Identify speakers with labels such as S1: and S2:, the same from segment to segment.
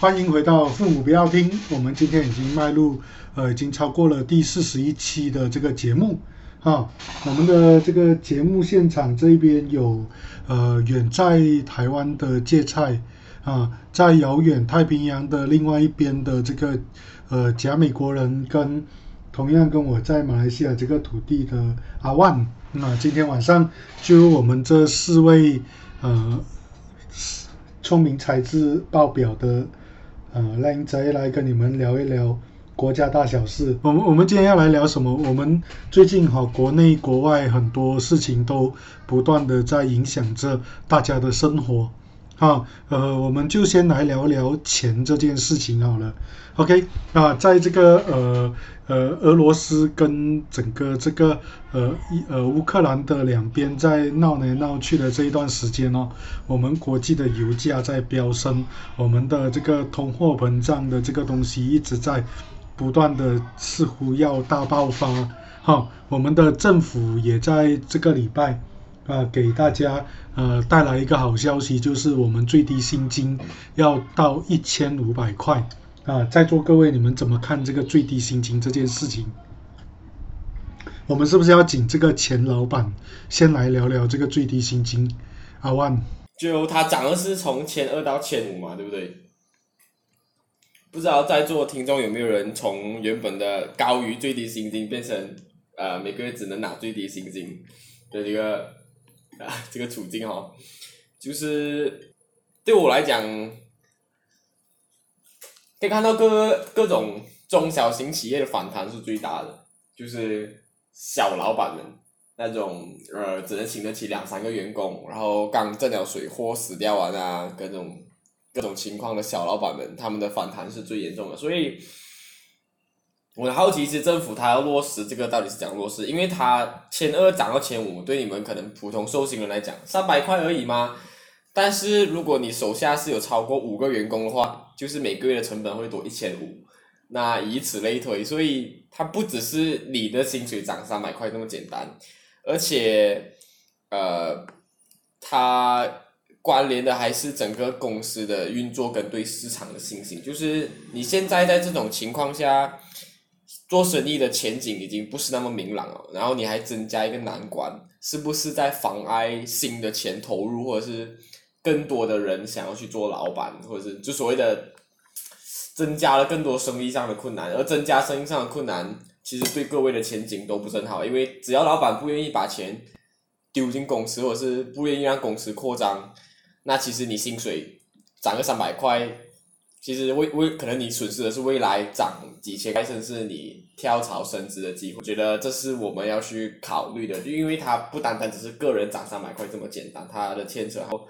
S1: 欢迎回到父母不要听，我们今天已经迈入呃，已经超过了第四十一期的这个节目啊。我们的这个节目现场这边有呃远在台湾的芥菜啊，在遥远太平洋的另外一边的这个呃假美国人，跟同样跟我在马来西亚这个土地的阿万。那今天晚上就我们这四位呃聪明才智爆表的。呃，靓仔来跟你们聊一聊国家大小事。我们我们今天要来聊什么？我们最近哈，国内国外很多事情都不断的在影响着大家的生活。哈，呃，我们就先来聊聊钱这件事情好了。OK，啊，在这个呃呃俄罗斯跟整个这个呃一呃乌克兰的两边在闹来闹去的这一段时间哦，我们国际的油价在飙升，我们的这个通货膨胀的这个东西一直在不断的似乎要大爆发。哈，我们的政府也在这个礼拜。啊，给大家呃带来一个好消息，就是我们最低薪金要到一千五百块啊！在座各位，你们怎么看这个最低薪金这件事情？我们是不是要请这个钱老板先来聊聊这个最低薪金？阿万，
S2: 就他涨的是从千二到千五嘛，对不对？不知道在座听众有没有人从原本的高于最低薪金变成呃每个月只能拿最低薪金的这个？啊，这个处境哈，就是对我来讲，可以看到各各种中小型企业的反弹是最大的，就是小老板们那种呃，只能请得起两三个员工，然后刚挣了水货死掉完啊，各种各种情况的小老板们，他们的反弹是最严重的，所以。我好奇，是政府它要落实这个到底是怎样落实？因为它千二涨到千五，对你们可能普通受薪人来讲，三百块而已吗？但是如果你手下是有超过五个员工的话，就是每个月的成本会多一千五，那以此类推，所以它不只是你的薪水涨三百块那么简单，而且，呃，它关联的还是整个公司的运作跟对市场的信心，就是你现在在这种情况下。做生意的前景已经不是那么明朗了，然后你还增加一个难关，是不是在妨碍新的钱投入，或者是更多的人想要去做老板，或者是就所谓的增加了更多生意上的困难，而增加生意上的困难，其实对各位的前景都不是很好，因为只要老板不愿意把钱丢进公司，或者是不愿意让公司扩张，那其实你薪水涨个三百块。其实未未可能你损失的是未来涨几千块，甚至是你跳槽升职的机会。我觉得这是我们要去考虑的，就因为它不单单只是个人涨三百块这么简单，它的牵扯后，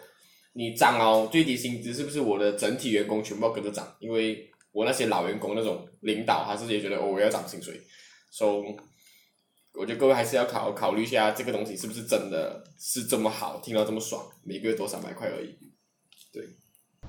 S2: 你涨哦最低薪资是不是我的整体员工全部要跟着涨？因为我那些老员工那种领导，他是也觉得哦我要涨薪水，所以我觉得各位还是要考考虑一下这个东西是不是真的是这么好，听到这么爽，每个月多三百块而已，对。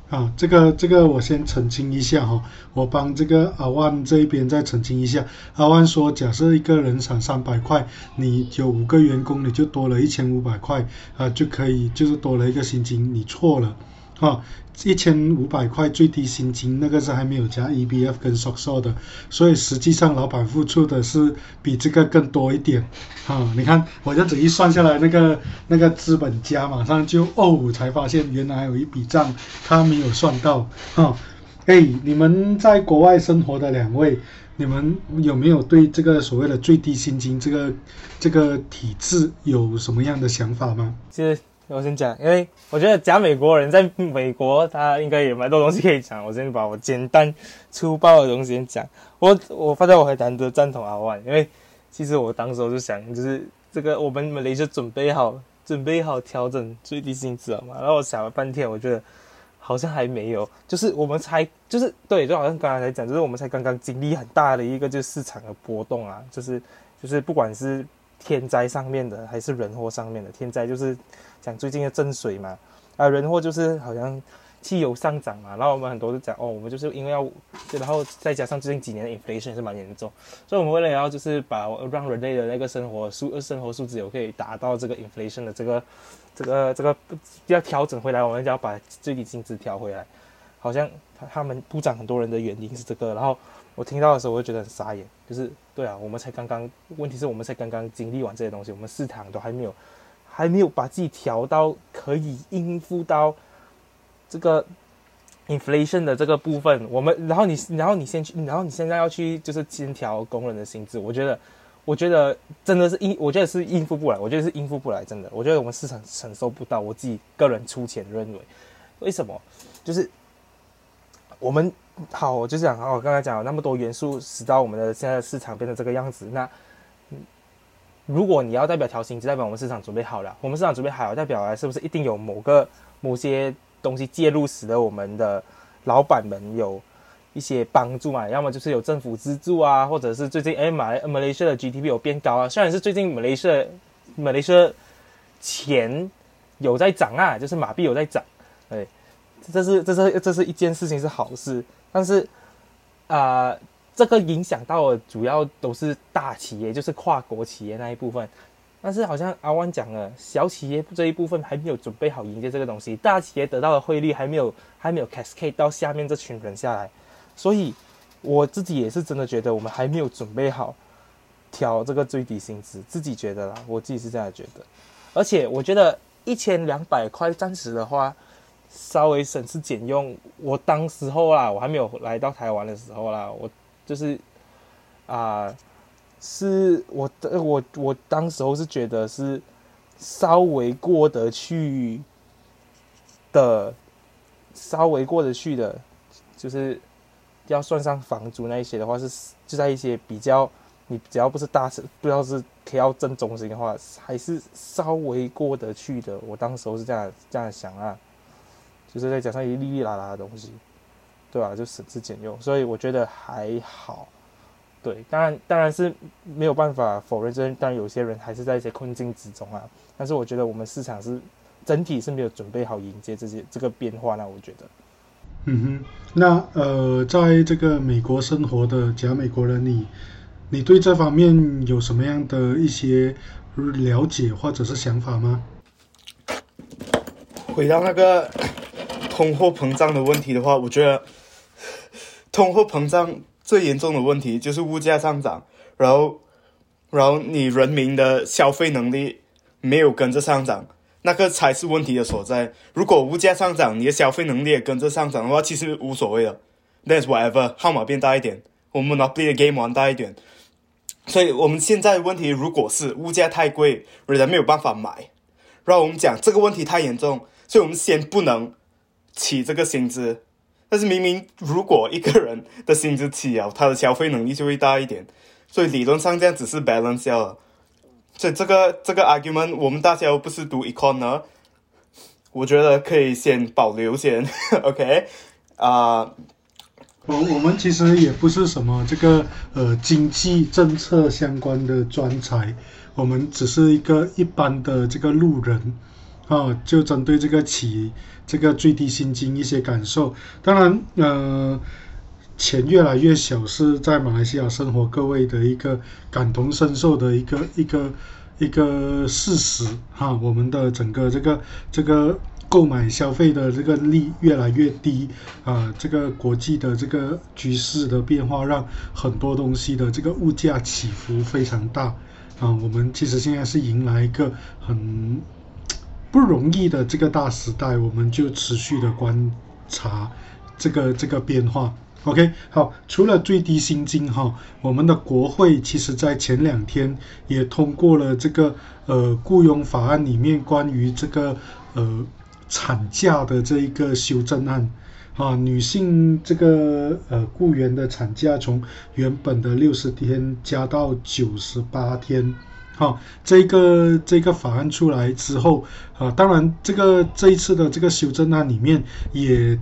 S1: 啊，这个这个我先澄清一下哈，我帮这个阿万这一边再澄清一下。阿万说，假设一个人产三百块，你有五个员工，你就多了一千五百块啊，就可以就是多了一个薪金，你错了，哈。一千五百块最低薪金，那个是还没有加 E B F 跟 s o c 的，所以实际上老板付出的是比这个更多一点。啊，你看我这样子一算下来，那个那个资本家马上就哦，才发现原来还有一笔账他没有算到。哈，哎，你们在国外生活的两位，你们有没有对这个所谓的最低薪金这个这个体制有什么样的想法吗？
S3: 是。我先讲，因为我觉得假美国人在美国，他应该有蛮多东西可以讲。我先把我简单粗暴的东西先讲。我我发现我很难得赞同阿万，因为其实我当时我就想，就是这个我们马来西准备好准备好调整最低薪资了嘛？然后我想了半天，我觉得好像还没有，就是我们才就是对，就好像刚才才讲，就是我们才刚刚经历很大的一个就是市场的波动啊，就是就是不管是天灾上面的还是人祸上面的，天灾就是。讲最近的增水嘛，啊，人祸就是好像汽油上涨嘛，然后我们很多都讲哦，我们就是因为要，然后再加上最近几年的 inflation 是蛮严重，所以我们为了要就是把让人类的那个生活素生活素质有可以达到这个 inflation 的这个这个这个要调整回来，我们就要把最低薪资调回来。好像他他们部长很多人的原因是这个，然后我听到的时候我就觉得很傻眼，就是对啊，我们才刚刚，问题是我们才刚刚经历完这些东西，我们市场都还没有还没有把自己调到可以应付到这个 inflation 的这个部分，我们然后你然后你先去，然后你现在要去就是先调工人的薪资，我觉得。我觉得真的是应，我觉得是应付不来，我觉得是应付不来，真的，我觉得我们市场承受不到。我自己个人出钱认为，为什么？就是我们好，我就讲，我刚才讲了那么多元素，使到我们的现在的市场变成这个样子。那如果你要代表调薪，就代表我们市场准备好了。我们市场准备好了，代表是不是一定有某个某些东西介入，使得我们的老板们有？一些帮助嘛，要么就是有政府资助啊，或者是最近哎马来马来西亚的 GDP 有变高啊。虽然是最近马来西亚马来西亚钱有在涨啊，就是马币有在涨，哎，这是这是这是一件事情是好事。但是啊，这个影响到的主要都是大企业，就是跨国企业那一部分。但是好像阿万讲了，小企业这一部分还没有准备好迎接这个东西，大企业得到的汇率还没有还没有 cascade 到下面这群人下来。所以，我自己也是真的觉得我们还没有准备好调这个最低薪资，自己觉得啦，我自己是这样觉得。而且，我觉得一千两百块暂时的话，稍微省吃俭用。我当时候啦，我还没有来到台湾的时候啦，我就是啊，是我的我我当时候是觉得是稍微过得去的，稍微过得去的，就是。要算上房租那一些的话，是就在一些比较，你只要不是大城，不知道是 K 要正中心的话，还是稍微过得去的。我当时候是这样这样想啊，就是再加上一粒粒啦啦的东西，对吧？就省吃俭用，所以我觉得还好。对，当然当然是没有办法否认，这当然有些人还是在一些困境之中啊。但是我觉得我们市场是整体是没有准备好迎接这些这个变化，那我觉得。
S1: 嗯哼，那呃，在这个美国生活的假美国人，你你对这方面有什么样的一些了解或者是想法吗？
S4: 回到那个通货膨胀的问题的话，我觉得 通货膨胀最严重的问题就是物价上涨，然后然后你人民的消费能力没有跟着上涨。那个才是问题的所在。如果物价上涨，你的消费能力也跟着上涨的话，其实无所谓的。That's whatever，号码变大一点，我们 not play the game 玩大一点。所以我们现在问题，如果是物价太贵，人没有办法买，然后我们讲这个问题太严重，所以我们先不能起这个薪资。但是明明如果一个人的薪资起啊，他的消费能力就会大一点，所以理论上这样只是 balance 掉了。所以这个这个 argument，我们大家又不是读 econ 呢，我觉得可以先保留先，OK？啊，
S1: 我我们其实也不是什么这个呃经济政策相关的专才，我们只是一个一般的这个路人啊，就针对这个起这个最低薪金一些感受，当然呃。钱越来越小，是在马来西亚生活各位的一个感同身受的一个一个一个事实哈。我们的整个这个这个购买消费的这个力越来越低啊，这个国际的这个局势的变化，让很多东西的这个物价起伏非常大啊。我们其实现在是迎来一个很不容易的这个大时代，我们就持续的观察这个这个变化。OK，好，除了最低薪金哈，我们的国会其实在前两天也通过了这个呃雇佣法案里面关于这个呃产假的这一个修正案啊，女性这个呃雇员的产假从原本的六十天加到九十八天，哈，这个这个法案出来之后啊，当然这个这一次的这个修正案里面也。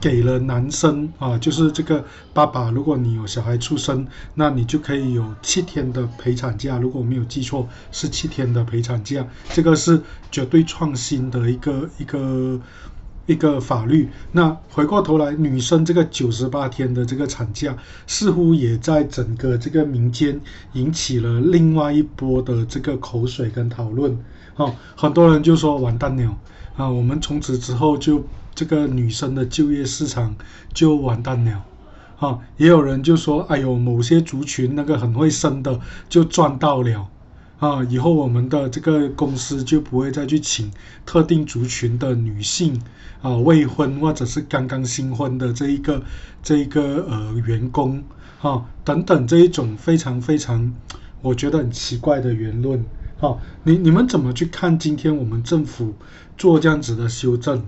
S1: 给了男生啊，就是这个爸爸，如果你有小孩出生，那你就可以有七天的陪产假。如果我没有记错，是七天的陪产假，这个是绝对创新的一个一个一个法律。那回过头来，女生这个九十八天的这个产假，似乎也在整个这个民间引起了另外一波的这个口水跟讨论。哦，很多人就说完蛋了。啊，我们从此之后就这个女生的就业市场就完蛋了。啊，也有人就说，哎呦，某些族群那个很会生的就赚到了。啊，以后我们的这个公司就不会再去请特定族群的女性啊，未婚或者是刚刚新婚的这一个这一个呃员工啊等等这一种非常非常我觉得很奇怪的言论。好，你你们怎么去看今天我们政府做这样子的修正？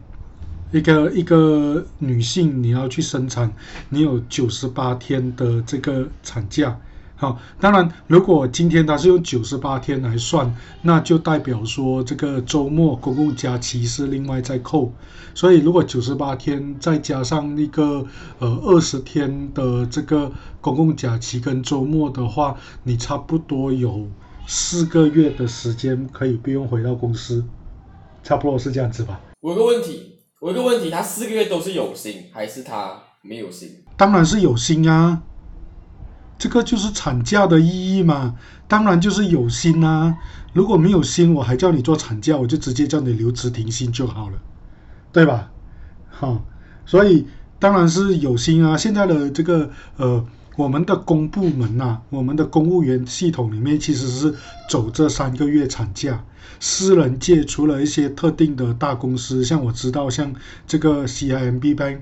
S1: 一个一个女性你要去生产，你有九十八天的这个产假。好，当然，如果今天他是用九十八天来算，那就代表说这个周末公共假期是另外再扣。所以，如果九十八天再加上那个呃二十天的这个公共假期跟周末的话，你差不多有四个月的时间可以不用回到公司，差不多是这样子吧。
S2: 我有个问题，我有个问题，他四个月都是有薪还是他没有薪？
S1: 当然是有薪啊。这个就是产假的意义嘛，当然就是有薪啊。如果没有薪，我还叫你做产假，我就直接叫你留职停薪就好了，对吧？好，所以当然是有薪啊。现在的这个呃，我们的公部门呐，我们的公务员系统里面其实是走这三个月产假。私人界除了一些特定的大公司，像我知道像这个 CIMB Bank。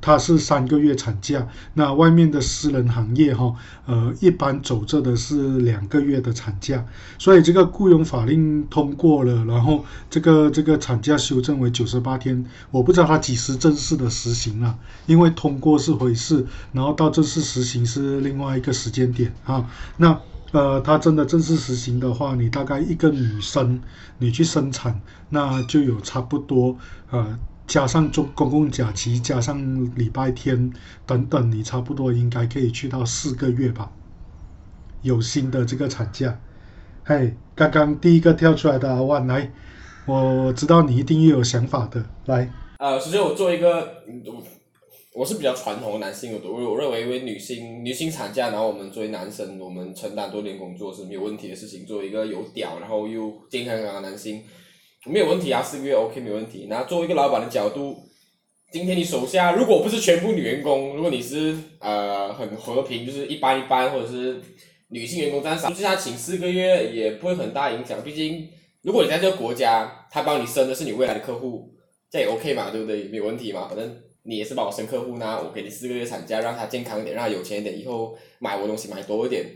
S1: 它是三个月产假，那外面的私人行业哈，呃，一般走着的是两个月的产假，所以这个雇佣法令通过了，然后这个这个产假修正为九十八天，我不知道它几时正式的实行了，因为通过是回事，然后到正式实行是另外一个时间点啊。那呃，它真的正式实行的话，你大概一个女生你去生产，那就有差不多呃。加上中公共假期，加上礼拜天等等，你差不多应该可以去到四个月吧。有新的这个产假，嘿，刚刚第一个跳出来的阿万来，我知道你一定又有想法的，来。
S2: 呃，首先我做一个，我我是比较传统的男性，我我认为因为女性女性产假，然后我们作为男生，我们承担多点工作是没有问题的事情。作为一个有屌，然后又健康的男性。没有问题啊，四个月 OK 没问题。那作为一个老板的角度，今天你手下如果不是全部女员工，如果你是呃很和平，就是一般一般，或者是女性员工这样少，就他请四个月也不会很大影响。毕竟如果你在这个国家，他帮你生的是你未来的客户，这也 OK 嘛，对不对？没有问题嘛，反正你也是帮我生客户，呢我给你四个月产假，让他健康一点，让他有钱一点，以后买我东西买多一点，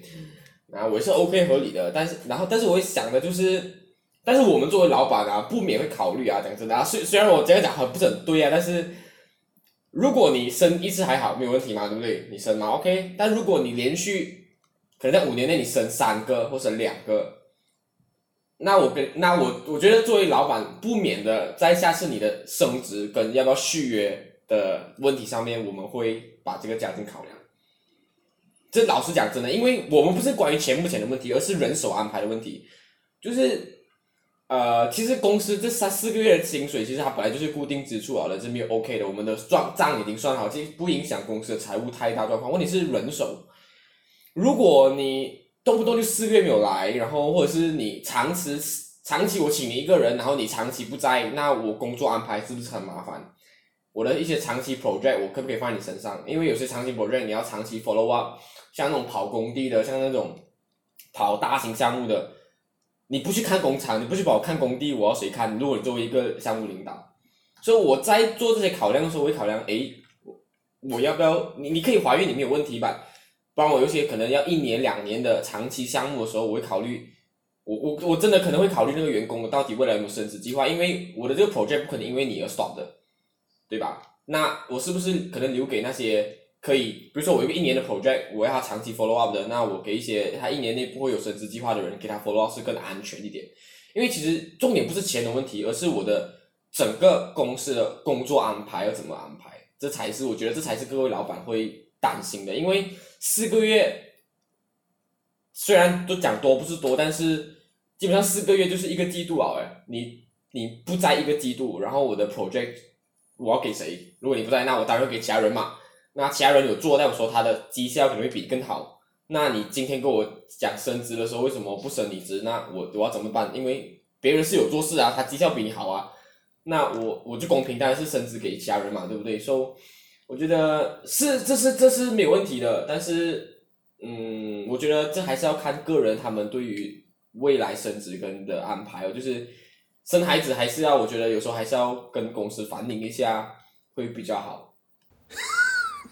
S2: 啊，我是 OK 合理的。但是然后但是我会想的就是。但是我们作为老板啊，不免会考虑啊，讲真的啊，虽虽然我这样讲很不是很对啊，但是如果你生一次还好，没有问题嘛，对不对？你生嘛，OK。但如果你连续可能在五年内你生三个或者两个，那我跟那我我觉得作为老板，不免的在下次你的升职跟要不要续约的问题上面，我们会把这个加进考量。这老实讲，真的，因为我们不是关于钱不钱的问题，而是人手安排的问题，就是。呃，其实公司这三四个月的薪水，其实它本来就是固定支出好了，这边 OK 的，我们的账账已经算好，其实不影响公司的财务太大状况。问题是人手，如果你动不动就四个月没有来，然后或者是你长期长期我请你一个人，然后你长期不在，那我工作安排是不是很麻烦？我的一些长期 project 我可不可以放在你身上？因为有些长期 project 你要长期 follow up，像那种跑工地的，像那种跑大型项目的。你不去看工厂，你不去帮我看工地，我要谁看？如果你作为一个项目领导，所以我在做这些考量的时候，我会考量，诶，我要不要？你你可以怀孕，你没有问题吧？帮我有些可能要一年两年的长期项目的时候，我会考虑，我我我真的可能会考虑那个员工到底未来有没有升职计划，因为我的这个 project 不可能因为你而 stop 的，对吧？那我是不是可能留给那些？可以，比如说我一个一年的 project，我要他长期 follow up 的，那我给一些他一年内不会有升职计划的人给他 follow up 是更安全一点。因为其实重点不是钱的问题，而是我的整个公司的工作安排要怎么安排，这才是我觉得这才是各位老板会担心的。因为四个月虽然都讲多不是多，但是基本上四个月就是一个季度啊！哎，你你不在一个季度，然后我的 project 我要给谁？如果你不在，那我当然给其他人嘛。那其他人有做，但我说他的绩效可能会比更好。那你今天跟我讲升职的时候，为什么不升你职？那我我要怎么办？因为别人是有做事啊，他绩效比你好啊。那我我就公平，当然是升职给其他人嘛，对不对？所、以我觉得是这是这是没有问题的，但是嗯，我觉得这还是要看个人他们对于未来升职跟的安排哦，就是生孩子还是要，我觉得有时候还是要跟公司反映一下会比较好。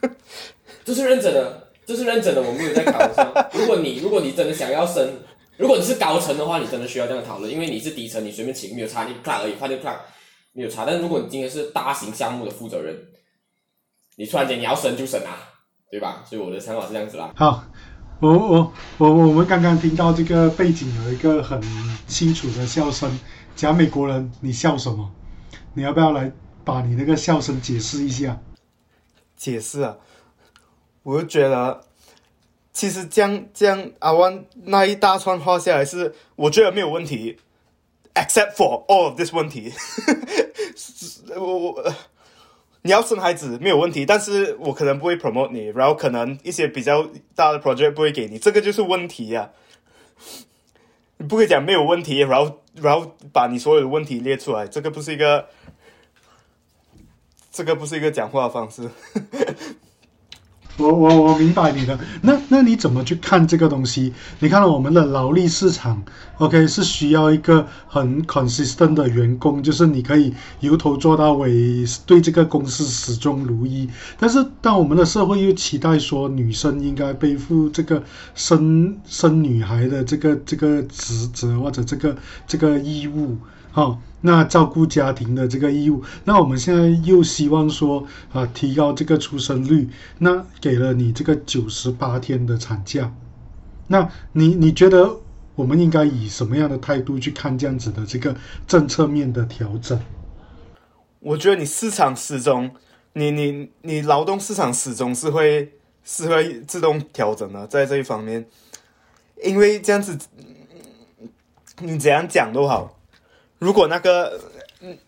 S2: 这是认真的，这是认真的，我没有在开玩笑。如果你如果你真的想要升，如果你是高层的话，你真的需要这样讨论，因为你是低层，你随便请没有差，你快而已，快就快没有差。但如果你今天是大型项目的负责人，你突然间你要升就升啊，对吧？所以我的想法是这样子啦。
S1: 好，我我我我们刚刚听到这个背景有一个很清楚的笑声，假美国人，你笑什么？你要不要来把你那个笑声解释一下？
S4: 解释啊，我就觉得，其实这样这样阿万那一大串话下来是，我觉得没有问题，except for all of this 问题，我我你要生孩子没有问题，但是我可能不会 promote 你，然后可能一些比较大的 project 不会给你，这个就是问题呀、你不可以讲没有问题，然后然后把你所有的问题列出来，这个不是一个，这个不是一个讲话的方式。
S1: 我我我明白你的，那那你怎么去看这个东西？你看我们的劳力市场，OK 是需要一个很 consistent 的员工，就是你可以由头做到尾，对这个公司始终如一。但是当我们的社会又期待说女生应该背负这个生生女孩的这个这个职责或者这个这个义务，好、那照顾家庭的这个义务，那我们现在又希望说啊，提高这个出生率，那给了你这个九十八天的产假，那你你觉得我们应该以什么样的态度去看这样子的这个政策面的调整？
S4: 我觉得你市场始终，你你你劳动市场始终是会是会自动调整的，在这一方面，因为这样子，你怎样讲都好，如果那个，嗯，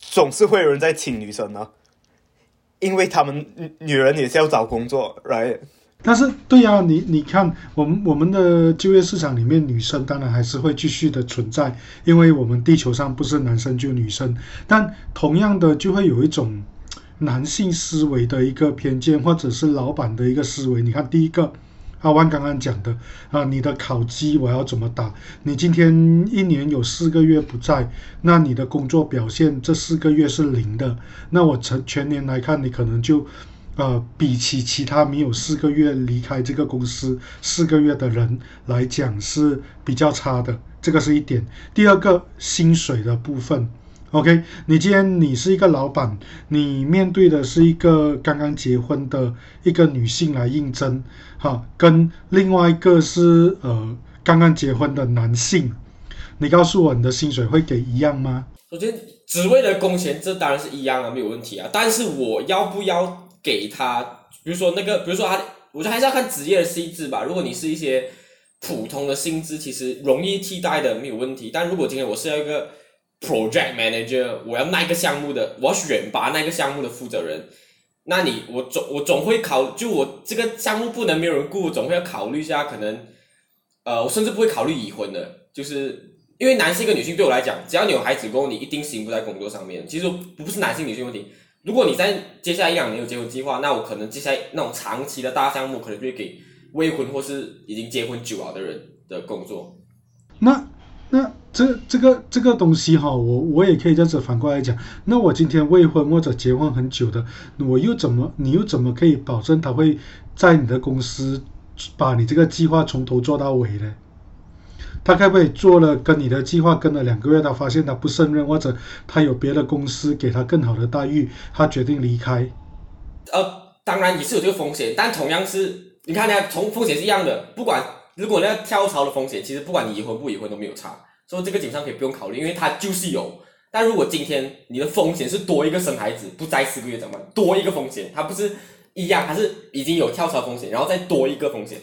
S4: 总是会有人在请女生呢，因为他们女人也是要找工作，right？
S1: 但是，对呀、你你看，我们我们的就业市场里面，女生当然还是会继续的存在，因为我们地球上不是男生就女生，但同样的就会有一种男性思维的一个偏见，或者是老板的一个思维。你看，第一个，阿万刚刚讲的啊，你的考绩我要怎么打？你今天一年有四个月不在，那你的工作表现这四个月是零的，那我成全年来看，你可能就。呃，比起其他没有四个月离开这个公司四个月的人来讲是比较差的，这个是一点。第二个，薪水的部分，OK，你既然你是一个老板，你面对的是一个刚刚结婚的一个女性来应征，哈，跟另外一个是呃刚刚结婚的男性，你告诉我你的薪水会给一样吗？
S2: 首先，职位的工钱这当然是一样的，没有问题啊。但是我要不要给他？比如说那个，比如说他，我觉得还是要看职业的薪资吧。如果你是一些普通的薪资，其实容易替代的，没有问题。但如果今天我是要一个 project manager，我要那个项目的，我要选拔那个项目的负责人，那你我总我总会考，就我这个项目不能没有人顾，总会要考虑一下，可能呃，我甚至不会考虑已婚的，就是因为男性跟女性对我来讲，只要你有孩子过后，你一定行不在工作上面。其实不是男性女性问题。如果你在接下来一两年有结婚计划，那我可能接下来那种长期的大项目，可能就会给未婚或是已经结婚久了的人的工作。
S1: 那那这这个这个东西哈，我我也可以这样子反过来讲。那我今天未婚或者结婚很久的，我又怎么你又怎么可以保证他会在你的公司把你这个计划从头做到尾呢？他可不可以做了跟你的计划跟了两个月，他发现他不胜任，或者他有别的公司给他更好的待遇，他决定离开？
S2: 呃，当然也是有这个风险，但同样是，你看呢，从风险是一样的，不管如果那跳槽的风险，其实不管你已婚不已婚都没有差，所以这个基本上可以不用考虑，因为它就是有。但如果今天你的风险是多一个生孩子不在四个月怎么办？多一个风险，它不是一样，它是已经有跳槽风险，然后再多一个风险，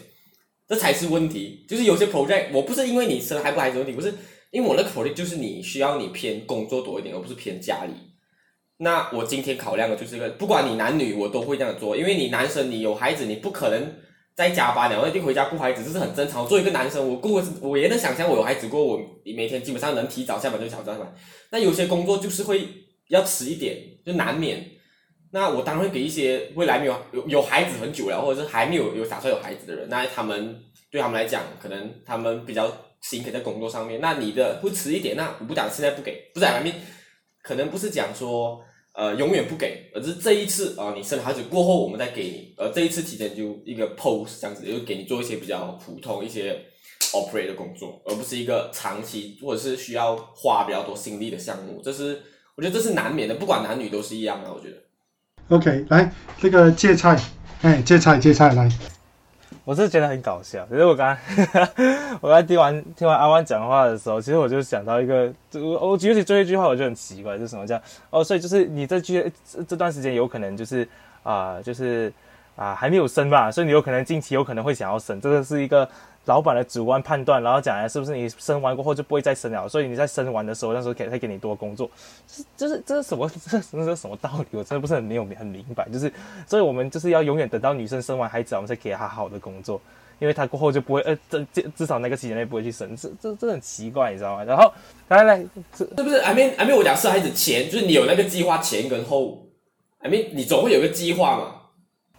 S2: 这才是问题。就是有些 project 我不是因为你生孩不孩子问题，不是因为我那个 project 就是你需要你偏工作多一点，而不是偏家里。那我今天考量的就是这个，不管你男女，我都会这样做，因为你男生你有孩子，你不可能在加班了，我一定回家顾孩子，这是很正常。我作为一个男生，我顾我也能想象我有孩子过，我每天基本上能提早下班就早下班。那有些工作就是会要迟一点，就难免。那我当然会给一些未来没有有有孩子很久了，或者是还没有有打算有孩子的人，那他们对他们来讲，可能他们比较辛苦在工作上面。那你的会迟一点，那我不讲现在不给，不是外面可能不是讲说。呃，永远不给，而是这一次啊，你生孩子过后，我们再给你。呃，这一次期间就一个 post 这样子，就给你做一些比较普通一些 operate 的工作，而不是一个长期或者是需要花比较多心力的项目。这是我觉得这是难免的，不管男女都是一样的。我觉得。
S1: OK，来这个芥菜，哎，芥菜芥菜来。
S3: 我是觉得很搞笑，其实我刚刚 我刚听完听完阿万讲话的时候，其实我就想到一个，我我尤其最后一句话，我就很奇怪，就是什么叫哦，所以就是你这句这段时间有可能就是啊，就是啊还没有生吧，所以你有可能近期有可能会想要生，这个是一个。老板的主观判断，然后讲来是不是你生完过后就不会再生了？所以你在生完的时候，那时候给再给你多工作，是就是这是什么这 这是什么道理？我真的不是很没有很明白。就是所以我们就是要永远等到女生生完孩子，我们才给她好的工作，因为她过后就不会呃这至至少那个期间内不会去生，这这这很奇怪，你知道吗？然后来来，
S2: 是是不是？I mean I mean 我讲生孩子前，就是你有那个计划前跟后，I mean 你总会有个计划嘛？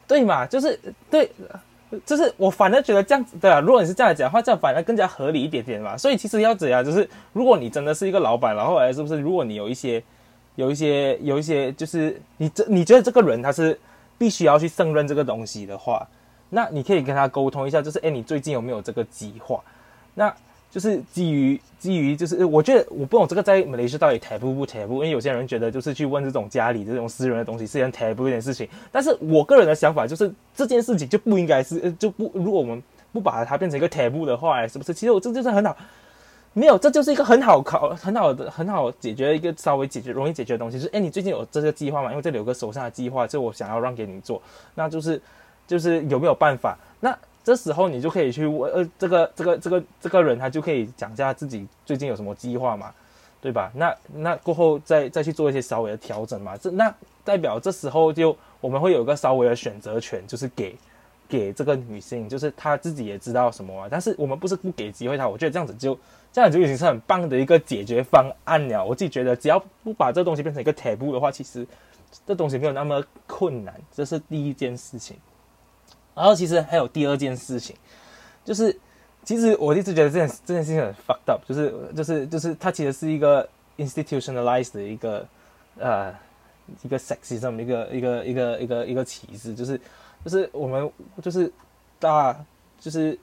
S3: 对嘛？就是对。就是我反而觉得这样子对啊，如果你是这样讲的话，这样反而更加合理一点点嘛。所以其实要怎样，就是如果你真的是一个老板，然后来是不是？如果你有一些、有一些、有一些，就是你这你觉得这个人他是必须要去胜任这个东西的话，那你可以跟他沟通一下，就是哎，你最近有没有这个计划？那。就是基于基于，就是我觉得我不懂这个在马来西亚到底 taboo 不 taboo，因为有些人觉得就是去问这种家里这种私人的东西是件 taboo 一件事情。但是我个人的想法就是这件事情就不应该是就不如果我们不把它变成一个 taboo 的话，是不是？其实我这就是很好，没有，这就是一个很好考很好的很好解决一个稍微解决容易解决的东西。就是哎，你最近有这个计划吗？因为这里有个手上的计划，就我想要让给你做，那就是就是有没有办法？那。这时候你就可以去问，呃，这个这个这个这个人他就可以讲一下自己最近有什么计划嘛，对吧？那那过后再再去做一些稍微的调整嘛。这那代表这时候就我们会有一个稍微的选择权，就是给给这个女性，就是她自己也知道什么。但是我们不是不给机会她，我觉得这样子就这样就已经是很棒的一个解决方案了。我自己觉得，只要不把这东西变成一个 taboo 的话，其实这东西没有那么困难。这是第一件事情。然后其实还有第二件事情，就是其实我一直觉得这件这件事情很 fucked up，就是就是就是它其实是一个 institutionalized 的一个呃一个 sexism 一个一个一个一个一个歧视，就是就是我们就是大就是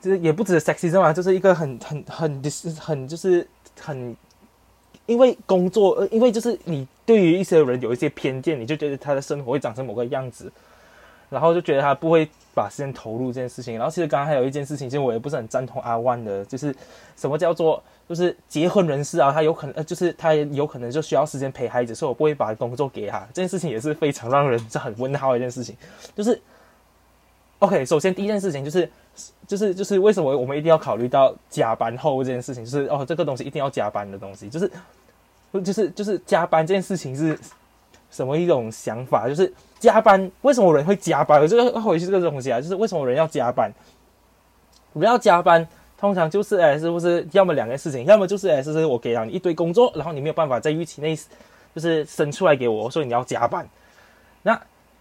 S3: 就是也不止 sexism 啊，就是一个很很很很就是很因为工作因为就是你对于一些人有一些偏见，你就觉得他的生活会长成某个样子。然后就觉得他不会把时间投入这件事情。然后其实刚刚还有一件事情，其实我也不是很赞同阿万的，就是什么叫做就是结婚人士啊，他有可能呃，就是他有可能就需要时间陪孩子，所以我不会把工作给他。这件事情也是非常让人这很问号的一件事情。就是，OK，首先第一件事情就是就是就是为什么我们一定要考虑到加班后这件事情？就是哦，这个东西一定要加班的东西，就是就是就是加班这件事情是。什么一种想法？就是加班，为什么人会加班？我就回去这个东西啊，就是为什么人要加班？人要加班，通常就是哎，是不是？要么两件事情，要么就是哎，是不是我给了你一堆工作，然后你没有办法在预期内，就是生出来给我，所以你要加班，那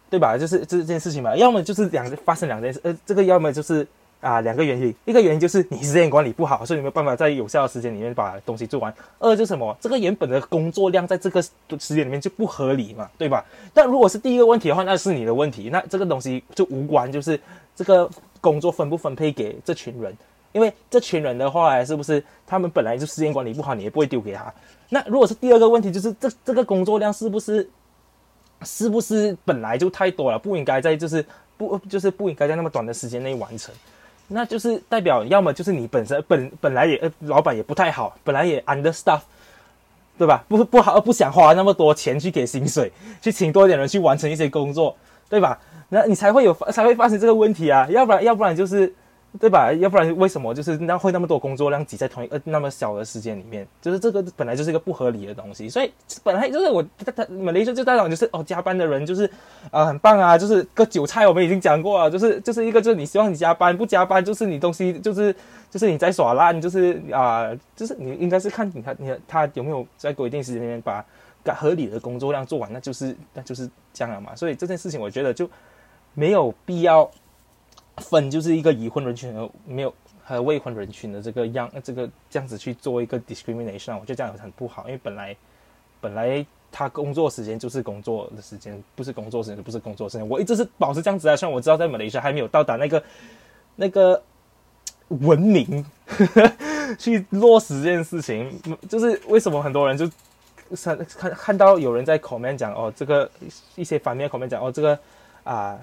S3: 对吧？就是这件事情嘛。要么就是两发生两件事，呃，这个要么就是。啊，两个原因，一个原因就是你时间管理不好，所以你没有办法在有效的时间里面把东西做完。二就是什么？这个原本的工作量在这个时间里面就不合理嘛，对吧？但如果是第一个问题的话，那是你的问题，那这个东西就无关，就是这个工作分不分配给这群人，因为这群人的话，是不是他们本来就时间管理不好，你也不会丢给他。那如果是第二个问题，就是这这个工作量是不是是不是本来就太多了，不应该在就是不就是不应该在那么短的时间内完成。那就是代表，要么就是你本身本本来也呃，老板也不太好，本来也 understaff，对吧？不不好，不想花那么多钱去给薪水，去请多一点人去完成一些工作，对吧？那你才会有才会发生这个问题啊！要不然要不然就是对吧？要不然为什么就是那会那么多工作量挤在同一呃那么小的时间里面？就是这个本来就是一个不合理的东西，所以本来就是我他他马来西亚就代表就是哦加班的人就是啊、很棒啊，就是割韭菜我们已经讲过了，就是就是一个就是你希望你加班不加班就是你东西就是就是你在耍烂，就是啊、就是你应该是看你看你他有没有在规定时间里面把合理的工作量做完，那就是那就是这样了嘛。所以这件事情我觉得就没有必要。分就是一个已婚人群和没有和未婚人群的这个样，这个这样子去做一个 discrimination，我觉得这样很不好，因为本来本来他工作时间就是工作的时间，不是工作时间就不是工作时间。我一直是保持这样子啊，虽然我知道在马来西亚还没有到达那个那个文明去落实这件事情，就是为什么很多人就看看看到有人在 comment 讲哦，这个一些反面 comment 讲哦，这个啊。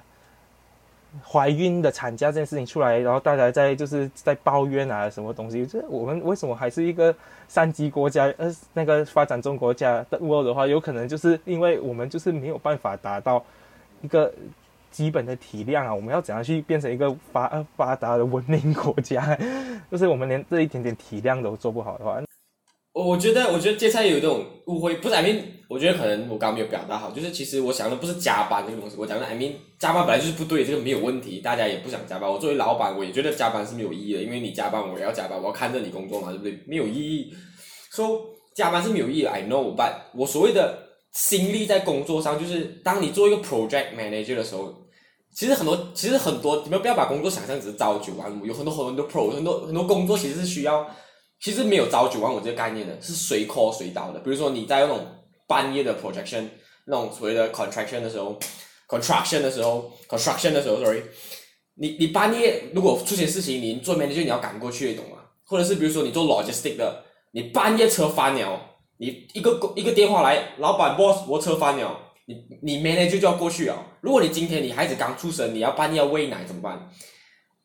S3: 怀孕的产假这件事情出来，然后大家在就是在抱怨啊，什么东西？这我们为什么还是一个三级国家？呃，那个发展中国家的 world 的话，有可能就是因为我们就是没有办法达到一个基本的体量啊。我们要怎样去变成一个发发达的文明国家？就是我们连这一点点体量都做不好的话，
S2: 我我觉得，我觉得芥菜有一种误会，不是 I mean，我觉得可能我刚没有表达好，就是其实我想的不是加班这个东西，我讲的 I mean 加班本来就是不对，这个没有问题，大家也不想加班。我作为老板，我也觉得加班是没有意义的，因为你加班我也要加班，我要看着你工作嘛，对不对？没有意义，说、加班是没有意义的，I know，but 我所谓的心力在工作上，就是当你做一个 project manager 的时候，其实很多，其实很多，你们不要把工作想象只是朝九晚五，有很多很多 pro，很多很多工作其实是需要。其实没有朝九晚五这个概念的，是随 call 随到的。比如说你在那种半夜的 projection，那种所谓的 contraction 的时候，contraction 的时候，construction 的时候，sorry，你你半夜如果出现事情，你做 manager 你要赶过去，懂吗？或者是比如说你做 logistic 的，你半夜车翻了，你一个一个电话来，老板 boss 我车翻了，你你 manager 就要过去啊。如果你今天你孩子刚出生，你要半夜要喂奶怎么办？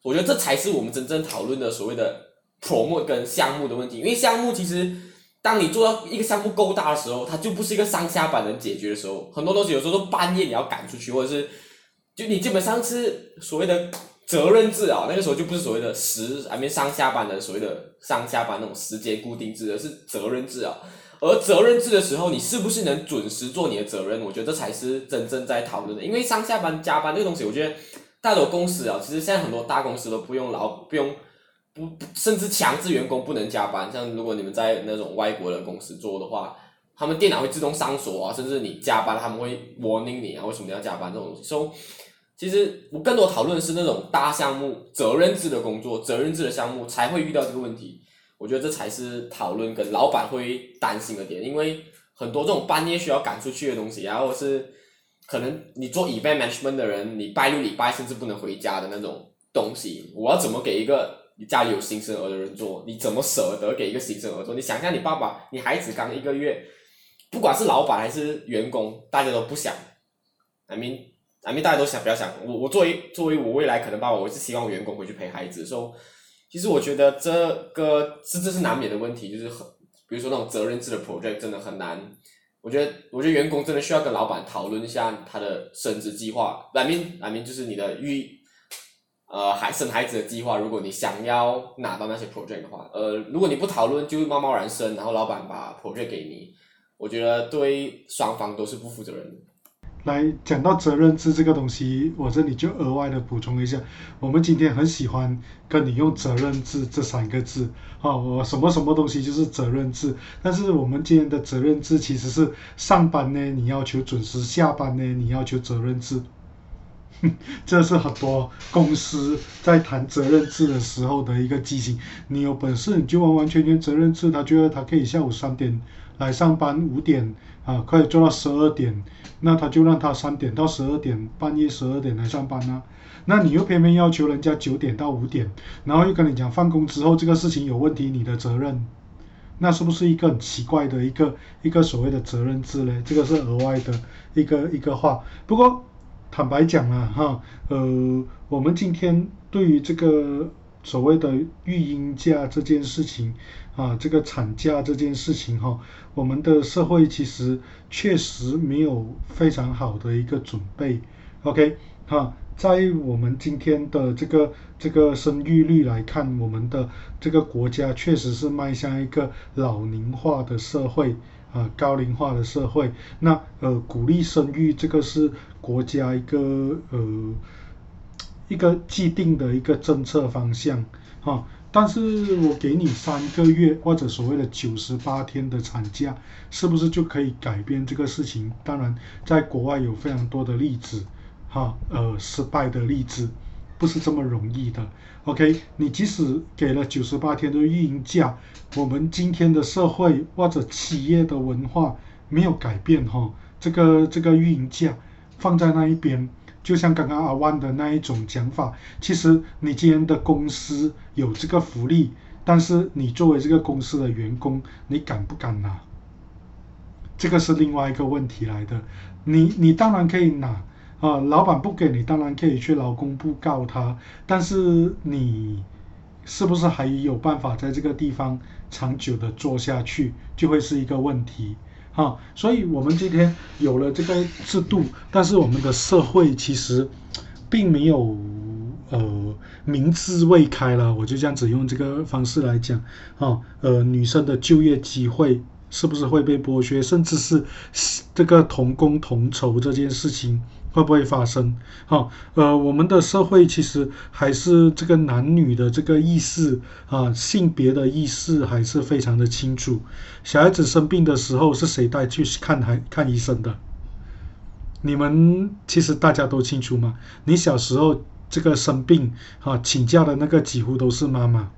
S2: 我觉得这才是我们真正讨论的所谓的。Promote 跟项目的问题，因为项目其实，当你做到一个项目够大的时候，它就不是一个上下班能解决的时候。很多东西有时候都半夜你要赶出去，或者是就你基本上是所谓的责任制啊，那个时候就不是所谓的时，还没上下班的所谓的上下班那种时间固定制，的是责任制啊。而责任制的时候，你是不是能准时做你的责任？我觉得这才是真正在讨论的。因为上下班加班这个东西，我觉得大家有公司啊，其实现在很多大公司都不用劳不用。不，甚至强制员工不能加班。像如果你们在那种外国的公司做的话，他们电脑会自动上锁啊，甚至你加班，他们会 warning 你啊，为什么要加班这种东西。所以，其实我更多讨论是那种大项目、责任制的工作、责任制的项目才会遇到这个问题。我觉得这才是讨论跟老板会担心的点，因为很多这种半夜需要赶出去的东西，然后是可能你做 event management 的人，你拜六礼拜甚至不能回家的那种东西，我要怎么给一个？你家里有新生儿的人做，你怎么舍得给一个新生儿做？你想一下你爸爸，你孩子刚一个月，不管是老板还是员工，大家都不想。I mean, I mean，大家都想不要想我。我作为作为我未来可能爸爸，我是希望员工回去陪孩子。说，其实我觉得这个是这是难免的问题，就是很，比如说那种责任制的 project 真的很难。我觉得，我觉得员工真的需要跟老板讨论一下他的升职计划。I mean, I mean，就是你的预。呃，孩生孩子的计划，如果你想要拿到那些 project 的话，呃，如果你不讨论，就贸贸然生，然后老板把 project 给你，我觉得对双方都是不负责任的。
S1: 来讲到责任制这个东西，我这里就额外的补充一下，我们今天很喜欢跟你用责任制这三个字，啊，我什么什么东西就是责任制，但是我们今天的责任制其实是上班呢，你要求准时下班呢，你要求责任制。这是很多公司在谈责任制的时候的一个畸形。你有本事你就完完全全责任制，他觉得他可以下午三点来上班，五点啊可以做到十二点，那他就让他三点到十二点，半夜十二点来上班啊。那你又偏偏要求人家九点到五点，然后又跟你讲放工之后这个事情有问题，你的责任，那是不是一个很奇怪的一个一个所谓的责任制嘞？这个是额外的一个一个话。不过。坦白讲了哈，呃，我们今天对于这个所谓的育婴假这件事情啊，这个产假这件事情哈，我们的社会其实确实没有非常好的一个准备。OK，哈，在我们今天的这个这个生育率来看，我们的这个国家确实是迈向一个老龄化的社会啊，高龄化的社会。那呃，鼓励生育这个是国家一个呃一个既定的一个政策方向哈。但是我给你三个月或者所谓的九十八天的产假，是不是就可以改变这个事情？当然，在国外有非常多的例子。哈，呃，失败的例子不是这么容易的。OK，你即使给了九十八天的运营假，我们今天的社会或者企业的文化没有改变哈。这个这个运营假放在那一边，就像刚刚阿万的那一种讲法，其实你今天的公司有这个福利，但是你作为这个公司的员工，你敢不敢拿？这个是另外一个问题来的。你你当然可以拿。啊，老板不给你，当然可以去劳工部告他，但是你是不是还有办法在这个地方长久的做下去，就会是一个问题。啊，所以我们今天有了这个制度，但是我们的社会其实并没有呃明智未开了，我就这样子用这个方式来讲，啊，呃，女生的就业机会是不是会被剥削，甚至是这个同工同酬这件事情。会不会发生？好，呃，我们的社会其实还是这个男女的这个意识啊，性别的意识还是非常的清楚。小孩子生病的时候是谁带去看还看医生的？你们其实大家都清楚嘛？你小时候这个生病啊，请假的那个几乎都是妈妈，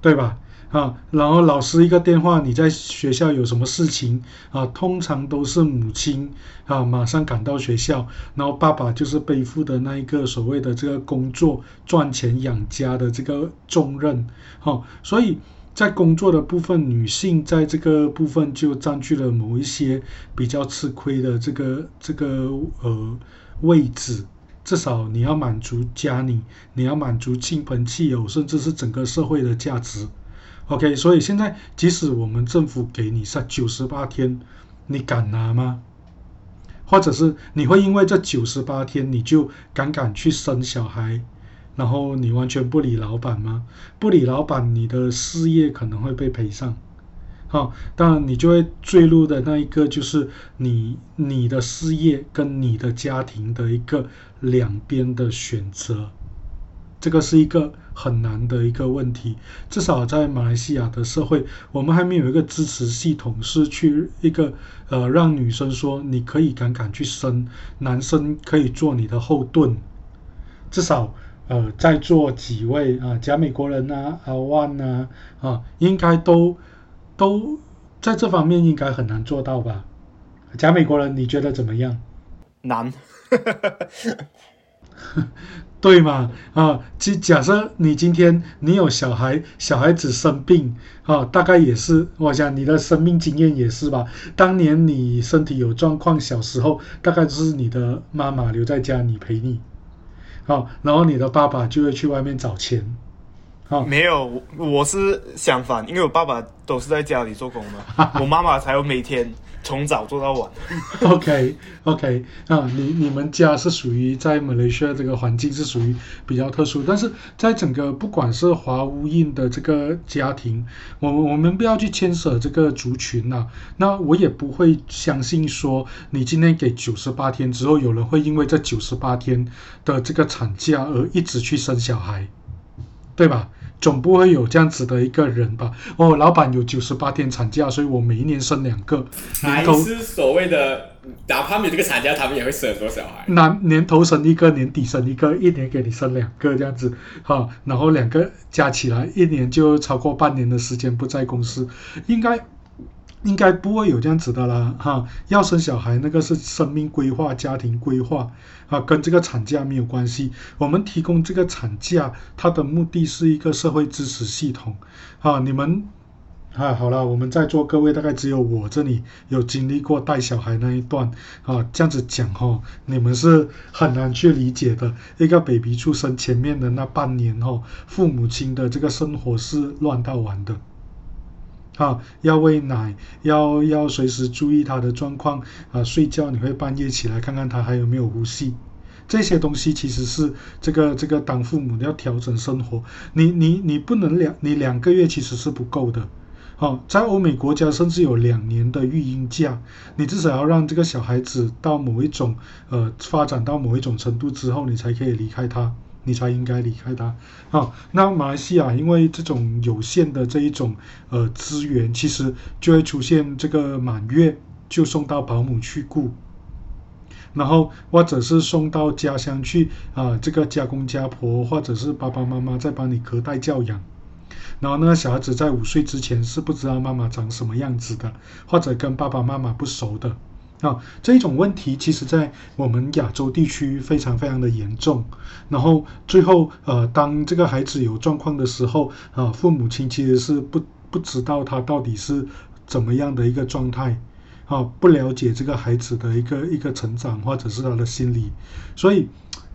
S1: 对吧？啊，然后老师一个电话，你在学校有什么事情啊？通常都是母亲啊，马上赶到学校，然后爸爸就是背负的那一个所谓的这个工作赚钱养家的这个重任，好，所以在工作的部分，女性在这个部分就占据了某一些比较吃亏的这个这个呃位置，至少你要满足家里，你要满足亲朋戚友，甚至是整个社会的价值。OK，所以现在即使我们政府给你上九十八天，你敢拿吗？或者是你会因为这九十八天你就敢敢去生小孩，然后你完全不理老板吗？不理老板，你的事业可能会被赔上。好，当然你就会坠入的那一个就是你你的事业跟你的家庭的一个两边的选择。这个是一个很难的一个问题，至少在马来西亚的社会，我们还没有一个支持系统，是去一个呃让女生说你可以敢敢去生，男生可以做你的后盾。至少呃在座几位啊，假美国人啊，阿万呐啊，应该都都在这方面应该很难做到吧？假美国人你觉得怎么样？
S4: 难。
S1: 对嘛啊？假假设你今天你有小孩，小孩子生病啊，大概也是，我想你的生命经验也是吧。当年你身体有状况，小时候大概就是你的妈妈留在家里陪你，好，然后你的爸爸就会去外面找钱，啊。
S4: 没有，我是相反，因为我爸爸都是在家里做工的，我妈妈才有每天。从早做到晚。
S1: OK，OK 啊，你你们家是属于在马来西亚这个环境是属于比较特殊，但是在整个不管是华乌印的这个家庭，我我们不要去牵涉这个族群呐。那我也不会相信说你今天给九十八天之后，有人会因为这九十八天的这个产假而一直去生小孩，对吧？总不会有这样子的一个人吧？哦，老板有九十八天产假，所以我每一年生两个。
S2: 还是所谓的，哪怕没有这个产假，他们也会生很多小孩。
S1: 那年头生一个，年底生一个，一年给你生两个这样子，哈，然后两个加起来，一年就超过半年的时间不在公司，应该。应该不会有这样子的啦，哈，要生小孩那个是生命规划、家庭规划啊，跟这个产假没有关系。我们提供这个产假，它的目的是一个社会支持系统，啊，你们啊，好了，我们在座各位大概只有我这里有经历过带小孩那一段，啊，这样子讲哈，你们是很难去理解的。一个 baby 出生前面的那半年哈，父母亲的这个生活是乱到完的。啊，要喂奶，要要随时注意他的状况啊。睡觉你会半夜起来看看他还有没有呼吸，这些东西其实是这个这个当父母要调整生活，你你你不能两你两个月其实是不够的。哦，在欧美国家甚至有两年的育婴假，你至少要让这个小孩子到某一种呃发展到某一种程度之后，你才可以离开他，你才应该离开他。啊，那马来西亚因为这种有限的这一种呃资源，其实就会出现这个满月就送到保姆去雇，然后或者是送到家乡去啊，这个家公家婆或者是爸爸妈妈在帮你隔代教养。然后那个小孩子在五岁之前是不知道妈妈长什么样子的，或者跟爸爸妈妈不熟的啊，这种问题其实在我们亚洲地区非常非常的严重。然后最后呃，当这个孩子有状况的时候啊，父母亲其实是不不知道他到底是怎么样的一个状态啊，不了解这个孩子的一个一个成长或者是他的心理，所以。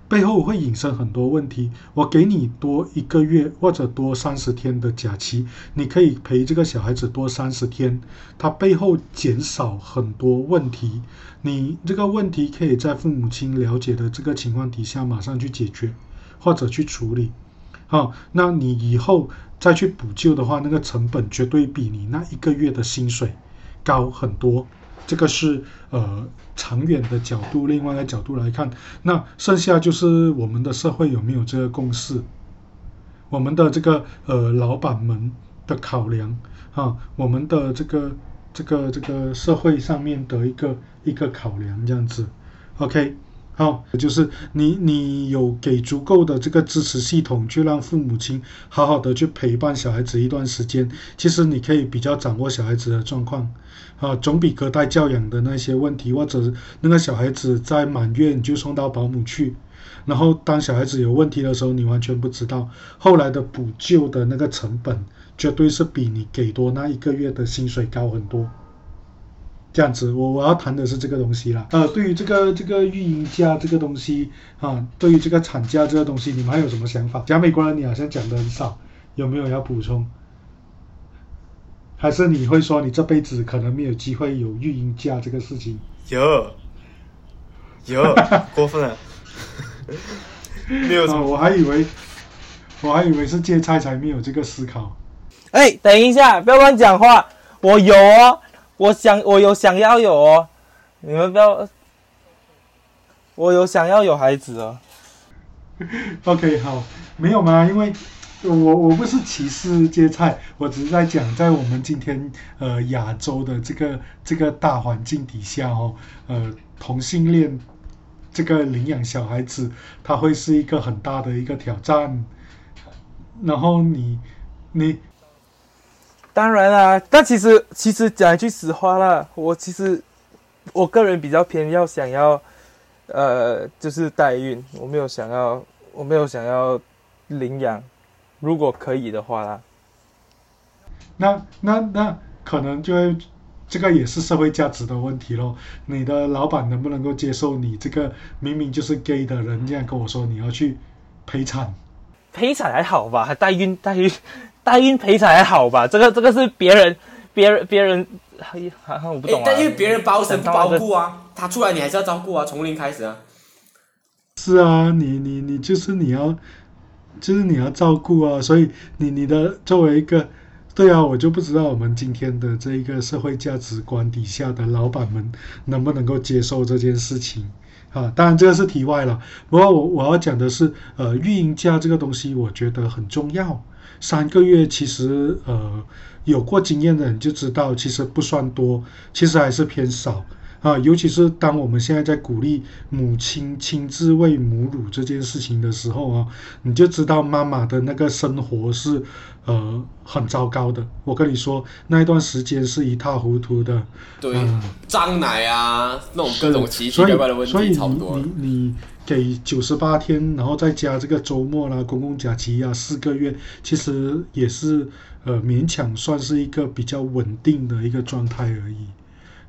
S1: 背后会引申很多问题。我给你多一个月或者多三十天的假期，你可以陪这个小孩子多三十天，他背后减少很多问题。你这个问题可以在父母亲了解的这个情况底下马上去解决，或者去处理。好，那你以后再去补救的话，那个成本绝对比你那一个月的薪水高很多。这个是呃长远的角度，另外一个角度来看，那剩下就是我们的社会有没有这个共识，我们的这个呃老板们的考量啊，我们的这个这个这个社会上面的一个一个考量这样子，OK。好，就是你你有给足够的这个支持系统，去让父母亲好好的去陪伴小孩子一段时间。其实你可以比较掌握小孩子的状况，啊，总比隔代教养的那些问题，或者那个小孩子在满月你就送到保姆去，然后当小孩子有问题的时候，你完全不知道，后来的补救的那个成本，绝对是比你给多那一个月的薪水高很多。这样子，我我要谈的是这个东西啦。呃，对于这个这个育婴假这个东西啊，对于这个产假这个东西，你们还有什么想法？讲美国人，你好像讲的很少，有没有要补充？还是你会说你这辈子可能没有机会有育婴假这个事情？
S4: 有，有，过分了。没有什么，
S1: 我还以为我还以为是芥菜才没有这个思考。
S3: 哎，等一下，不要乱讲话，我有哦。我想，我有想要有哦，你们不要，我有想要有孩子哦。
S1: OK，好，没有吗？因为我我不是歧视芥菜，我只是在讲，在我们今天呃亚洲的这个这个大环境底下哦，呃同性恋这个领养小孩子，他会是一个很大的一个挑战。然后你你。
S3: 当然啦，但其实其实讲一句实话啦，我其实我个人比较偏要想要，呃，就是代孕，我没有想要，我没有想要领养，如果可以的话啦。
S1: 那那那可能就会这个也是社会价值的问题咯。你的老板能不能够接受你这个明明就是 gay 的人这样跟我说你要去陪产？
S3: 陪产还好吧，还代孕代孕。代孕陪产还好吧？这个这个是别人，别人别人，我不懂啊。
S2: 但因为别人包生不包顾啊，他出来你还是要照顾啊，从零开始啊。
S1: 是啊，你你你就是你要，就是你要照顾啊，所以你你的作为一个，对啊，我就不知道我们今天的这一个社会价值观底下的老板们能不能够接受这件事情啊？当然这个是题外了。不过我我要讲的是，呃，运营价这个东西，我觉得很重要。三个月其实，呃，有过经验的人就知道，其实不算多，其实还是偏少啊。尤其是当我们现在在鼓励母亲亲自喂母乳这件事情的时候啊，你就知道妈妈的那个生活是，呃，很糟糕的。我跟你说，那一段时间是一塌糊涂的。
S2: 对，胀奶啊，那种各种奇奇怪怪的问题差不多。
S1: 你你。给九十八天，然后再加这个周末啦、公共假期啊，四个月，其实也是呃勉强算是一个比较稳定的一个状态而已。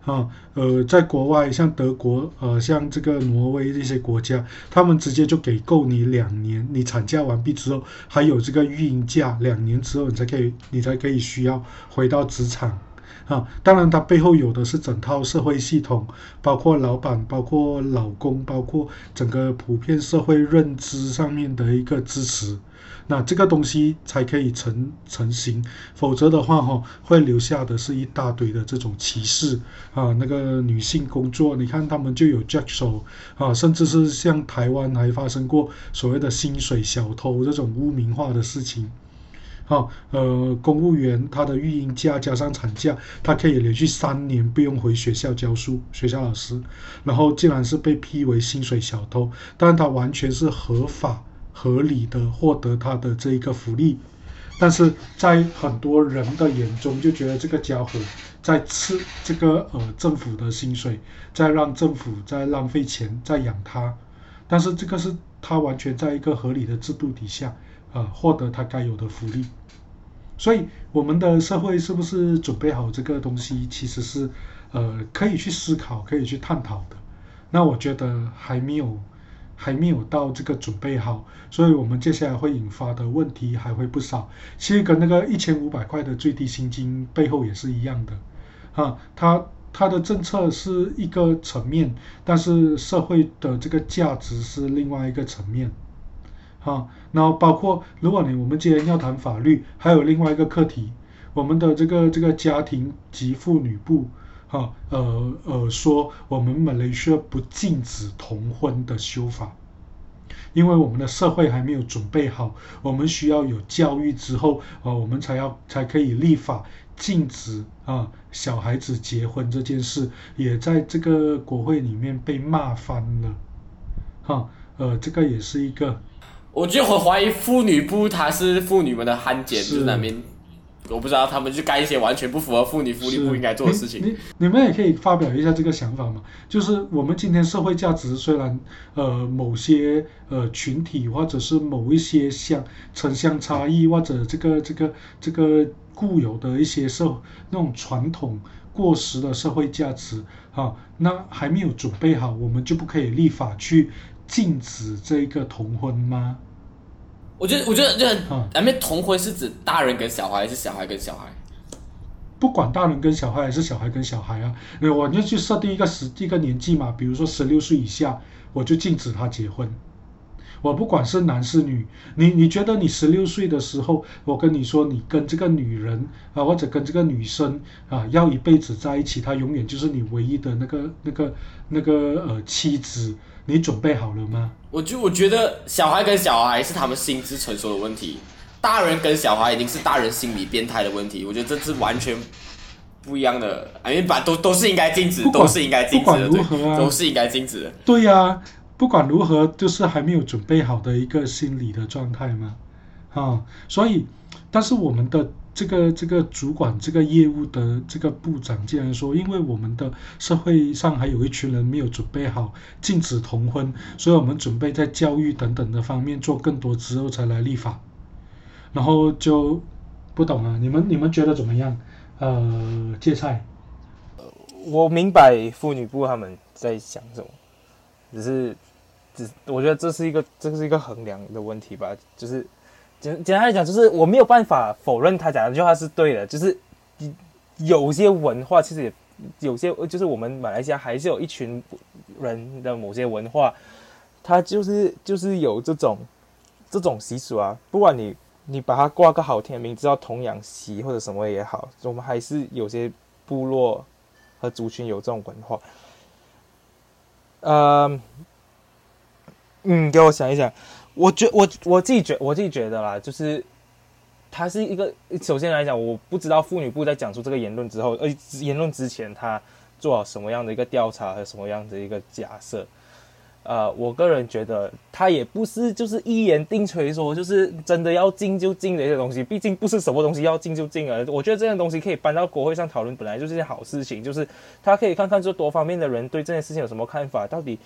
S1: 啊，呃，在国外像德国、呃像这个挪威这些国家，他们直接就给够你两年，你产假完毕之后，还有这个育婴假，两年之后你才可以，你才可以需要回到职场。啊，当然，它背后有的是整套社会系统，包括老板、包括老公、包括整个普遍社会认知上面的一个支持，那这个东西才可以成成型，否则的话，哈，会留下的是一大堆的这种歧视啊。那个女性工作，你看他们就有 jack 手啊，甚至是像台湾还发生过所谓的薪水小偷这种污名化的事情。啊，呃，公务员他的育婴假加上产假，他可以连续三年不用回学校教书，学校老师，然后竟然是被批为薪水小偷，但他完全是合法合理的获得他的这一个福利，但是在很多人的眼中就觉得这个家伙在吃这个呃政府的薪水，在让政府在浪费钱在养他，但是这个是他完全在一个合理的制度底下啊获得他该有的福利。所以，我们的社会是不是准备好这个东西，其实是，呃，可以去思考、可以去探讨的。那我觉得还没有，还没有到这个准备好，所以我们接下来会引发的问题还会不少。其实跟那个一千五百块的最低薪金背后也是一样的，啊，它它的政策是一个层面，但是社会的这个价值是另外一个层面。啊，然后包括如果你我们今天要谈法律，还有另外一个课题，我们的这个这个家庭及妇女部，哈，呃呃说我们马来西亚不禁止同婚的修法，因为我们的社会还没有准备好，我们需要有教育之后，啊，我们才要才可以立法禁止啊小孩子结婚这件事，也在这个国会里面被骂翻了，哈，呃，这个也是一个。
S2: 我就很怀疑妇女部它是妇女们的汉奸，是那边，我不知道他们去干一些完全不符合妇女福利部应该做的事情。
S1: 你你们也可以发表一下这个想法嘛？就是我们今天社会价值虽然呃某些呃群体或者是某一些相城乡差异或者这个这个这个固有的一些社那种传统过时的社会价值啊，那还没有准备好，我们就不可以立法去。禁止这个同婚吗？
S2: 我觉得，我觉得就咱们同婚是指大人跟小孩，还是小孩跟小孩？
S1: 不管大人跟小孩，还是小孩跟小孩啊，我就去设定一个时一个年纪嘛，比如说十六岁以下，我就禁止他结婚。我不管是男是女，你你觉得你十六岁的时候，我跟你说，你跟这个女人啊，或者跟这个女生啊，要一辈子在一起，她永远就是你唯一的那个那个那个呃妻子。你准备好了吗？
S2: 我就我觉得小孩跟小孩是他们心智成熟的问题，大人跟小孩已经是大人心理变态的问题。我觉得这是完全不一样的，因为把都都是应该禁止，都是应该禁止的，都是应该禁止的。
S1: 对呀，不管如何，就是还没有准备好的一个心理的状态嘛。啊，所以，但是我们的。这个这个主管这个业务的这个部长竟然说，因为我们的社会上还有一群人没有准备好禁止同婚，所以我们准备在教育等等的方面做更多之后才来立法，然后就不懂啊，你们你们觉得怎么样？呃，芥菜，
S3: 我明白妇女部他们在想什么，只是只我觉得这是一个这是一个衡量的问题吧，就是。简简单来讲，就是我没有办法否认他讲的这句话是对的。就是有些文化，其实也有些，就是我们马来西亚还是有一群人的某些文化，他就是就是有这种这种习俗啊。不管你你把它挂个好听的名字，叫童养媳或者什么也好，我们还是有些部落和族群有这种文化。呃，嗯，给我想一想。我觉我我自己觉我自己觉得啦，就是他是一个首先来讲，我不知道妇女部在讲出这个言论之后，呃，言论之前他做好什么样的一个调查和什么样的一个假设，呃，我个人觉得他也不是就是一言定锤说就是真的要禁就禁的一些东西，毕竟不是什么东西要禁就禁啊。我觉得这件东西可以搬到国会上讨论，本来就是件好事情，就是他可以看看就多方面的人对这件事情有什么看法，到底。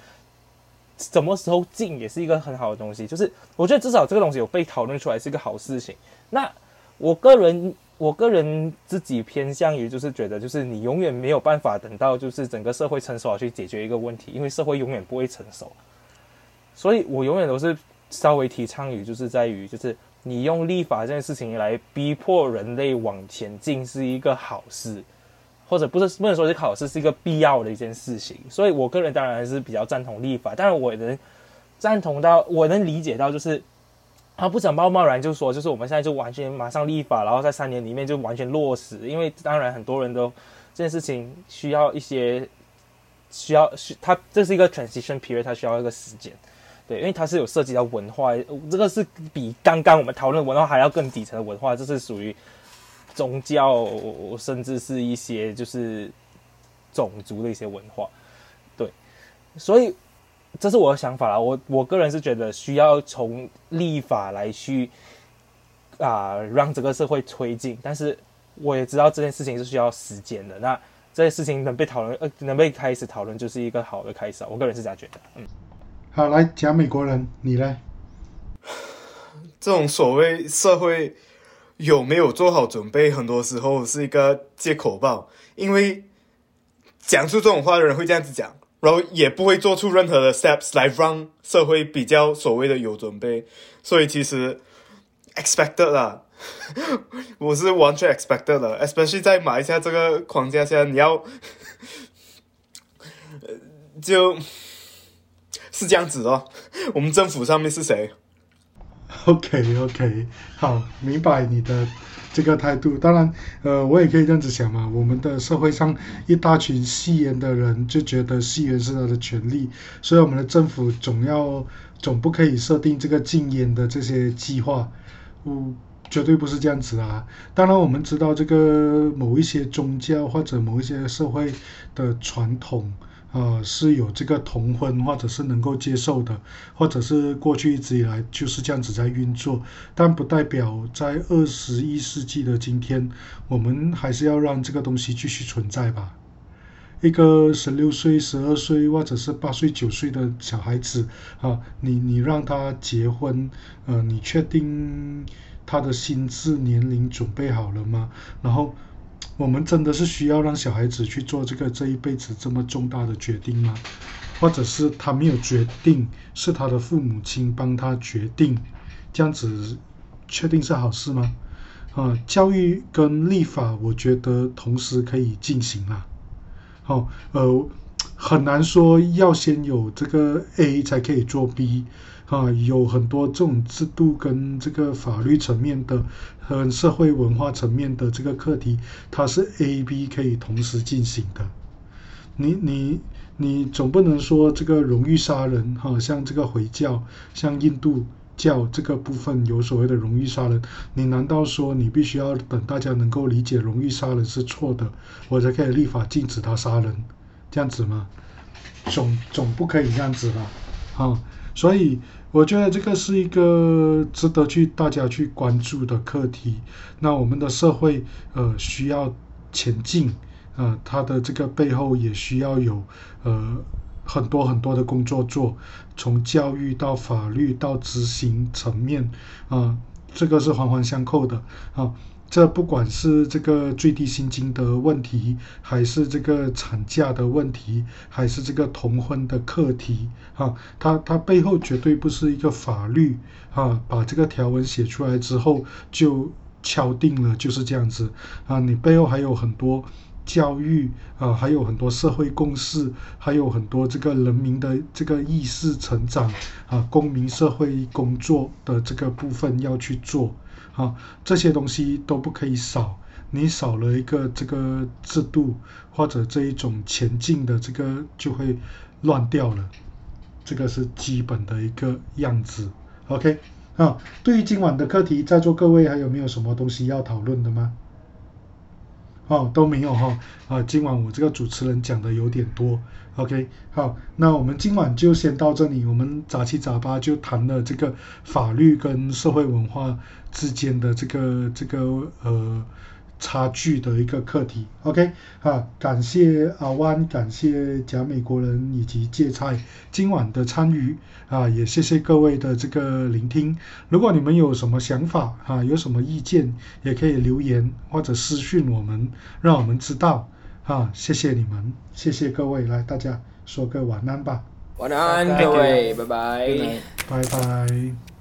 S3: 什么时候进也是一个很好的东西，就是我觉得至少这个东西有被讨论出来是一个好事情。那我个人，我个人自己偏向于就是觉得，就是你永远没有办法等到就是整个社会成熟去解决一个问题，因为社会永远不会成熟。所以我永远都是稍微提倡于就是在于就是你用立法这件事情来逼迫人类往前进是一个好事，或者不是不能说是考试，是一个必要的一件事情。所以我个人当然是比较赞同立法，但是我能赞同到，我能理解到，就是他不想贸贸然就说，就是我们现在就完全马上立法，然后在三年里面就完全落实，因为当然很多人都这件事情需要一些需要需他这是一个 transition period，它需要一个时间。对，因为它是有涉及到文化，这个是比刚刚我们讨论文化还要更底层的文化，这是属于宗教，甚至是一些就是种族的一些文化。对，所以这是我的想法啦。我我个人是觉得需要从立法来去啊让整个社会推进，但是我也知道这件事情是需要时间的。那这些事情能被讨论，呃，能被开始讨论，就是一个好的开始啊。我个人是这样觉得，嗯。
S1: 好，来讲美国人，你呢？
S4: 这种所谓社会有没有做好准备，很多时候是一个借口吧。因为讲出这种话的人会这样子讲，然后也不会做出任何的 steps 来让社会比较所谓的有准备。所以其实 expected 啦，我是完全 expected 的，especially 在马来西亚这个框架下，你要 就。是这样子哦，我们政府上面是谁
S1: OK OK，好，明白你的这个态度。当然，呃，我也可以这样子想嘛。我们的社会上一大群吸烟的人就觉得吸烟是他的权利，所以我们的政府总要总不可以设定这个禁烟的这些计划。嗯，绝对不是这样子啊。当然，我们知道这个某一些宗教或者某一些社会的传统。呃，是有这个同婚，或者是能够接受的，或者是过去一直以来就是这样子在运作，但不代表在二十一世纪的今天，我们还是要让这个东西继续存在吧。一个十六岁、十二岁或者是八岁、九岁的小孩子啊，你你让他结婚，呃，你确定他的心智年龄准备好了吗？然后。我们真的是需要让小孩子去做这个这一辈子这么重大的决定吗？或者是他没有决定，是他的父母亲帮他决定，这样子确定是好事吗？啊，教育跟立法，我觉得同时可以进行啦。好，呃，很难说要先有这个 A 才可以做 B。啊，有很多这种制度跟这个法律层面的和社会文化层面的这个课题，它是 A、B 可以同时进行的。你你你总不能说这个荣誉杀人，哈，像这个回教，像印度教这个部分有所谓的荣誉杀人，你难道说你必须要等大家能够理解荣誉杀人是错的，我才可以立法禁止他杀人，这样子吗？总总不可以这样子吧，哈。所以我觉得这个是一个值得去大家去关注的课题。那我们的社会呃需要前进，呃，它的这个背后也需要有呃很多很多的工作做，从教育到法律到执行层面啊，这个是环环相扣的啊。这不管是这个最低薪金的问题，还是这个产假的问题，还是这个同婚的课题，哈，它它背后绝对不是一个法律，哈，把这个条文写出来之后就敲定了就是这样子，啊，你背后还有很多教育，啊，还有很多社会共识，还有很多这个人民的这个意识成长，啊，公民社会工作的这个部分要去做。好，这些东西都不可以少，你少了一个这个制度或者这一种前进的这个就会乱掉了，这个是基本的一个样子。OK，啊，对于今晚的课题，在座各位还有没有什么东西要讨论的吗？哦，都没有哈，啊，今晚我这个主持人讲的有点多。OK，好，那我们今晚就先到这里。我们杂七杂八就谈了这个法律跟社会文化之间的这个这个呃差距的一个课题。OK，啊，感谢阿湾，感谢假美国人以及芥菜今晚的参与啊，也谢谢各位的这个聆听。如果你们有什么想法啊，有什么意见，也可以留言或者私讯我们，让我们知道。啊，谢谢你们，谢谢各位，来大家说个晚安吧。
S2: 晚安，各位，拜拜，
S1: 拜拜。